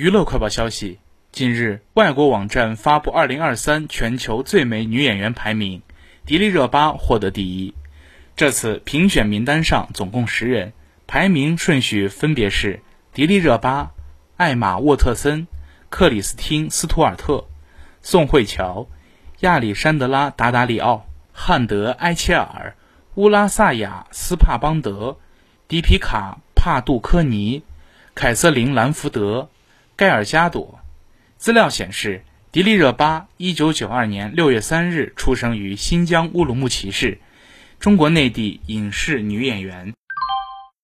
娱乐快报消息：近日，外国网站发布2023全球最美女演员排名，迪丽热巴获得第一。这次评选名单上总共十人，排名顺序分别是迪丽热巴、艾玛沃特森、克里斯汀斯图尔特、宋慧乔、亚历山德拉达达里奥、汉德埃切尔、乌拉萨雅斯帕邦德、迪皮卡帕杜科尼、凯瑟琳兰福德。盖尔加朵。资料显示，迪丽热巴一九九二年六月三日出生于新疆乌鲁木齐市，中国内地影视女演员。